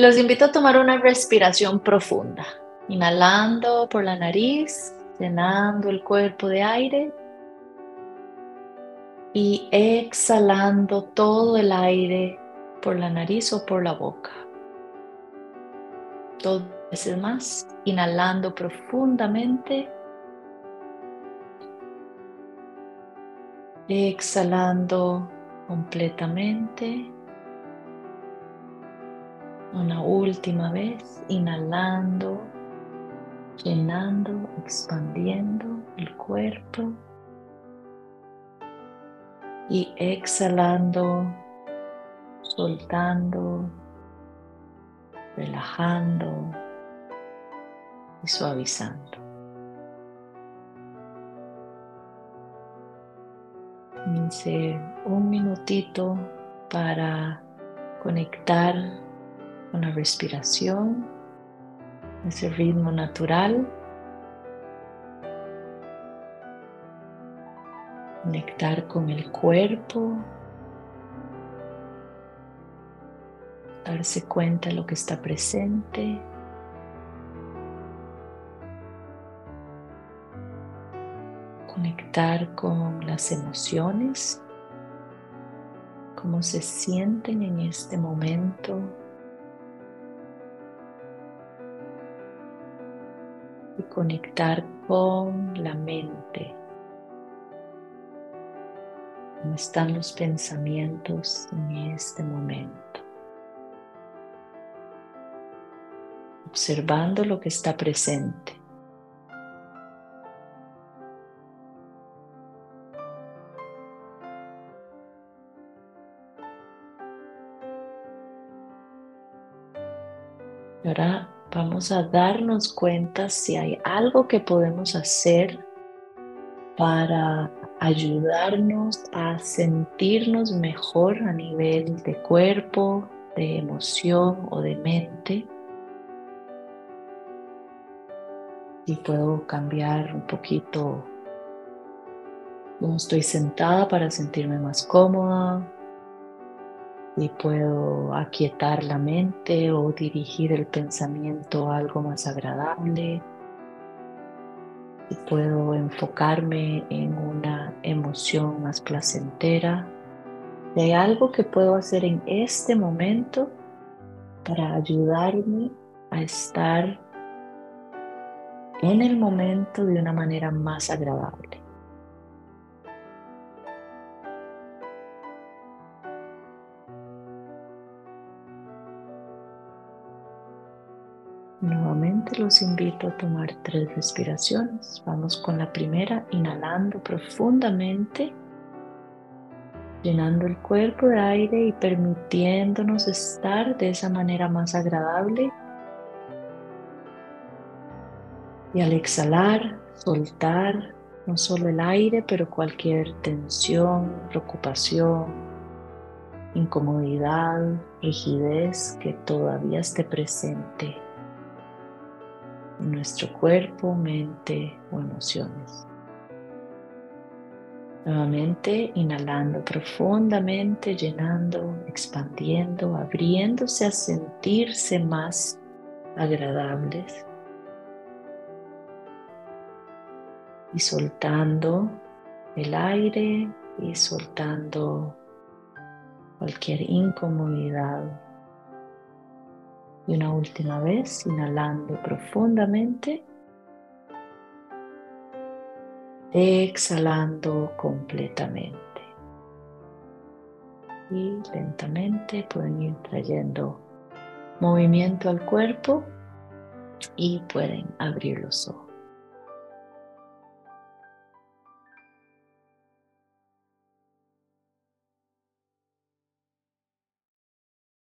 Los invito a tomar una respiración profunda, inhalando por la nariz, llenando el cuerpo de aire y exhalando todo el aire por la nariz o por la boca. Dos veces más, inhalando profundamente. Exhalando completamente. Una última vez, inhalando, llenando, expandiendo el cuerpo. Y exhalando, soltando, relajando y suavizando. un minutito para conectar con la respiración, ese ritmo natural. Conectar con el cuerpo, darse cuenta de lo que está presente. Conectar con las emociones, cómo se sienten en este momento. Y conectar con la mente. ¿Cómo están los pensamientos en este momento? observando lo que está presente. Ahora vamos a darnos cuenta si hay algo que podemos hacer para ayudarnos a sentirnos mejor a nivel de cuerpo, de emoción o de mente. y puedo cambiar un poquito cómo estoy sentada para sentirme más cómoda y puedo aquietar la mente o dirigir el pensamiento a algo más agradable y puedo enfocarme en una emoción más placentera. hay algo que puedo hacer en este momento para ayudarme a estar en el momento de una manera más agradable. Nuevamente los invito a tomar tres respiraciones. Vamos con la primera, inhalando profundamente, llenando el cuerpo de aire y permitiéndonos estar de esa manera más agradable Y al exhalar, soltar no solo el aire, pero cualquier tensión, preocupación, incomodidad, rigidez que todavía esté presente en nuestro cuerpo, mente o emociones. Nuevamente inhalando profundamente, llenando, expandiendo, abriéndose a sentirse más agradables. y soltando el aire y soltando cualquier incomodidad. Y una última vez, inhalando profundamente, exhalando completamente. Y lentamente pueden ir trayendo movimiento al cuerpo y pueden abrir los ojos.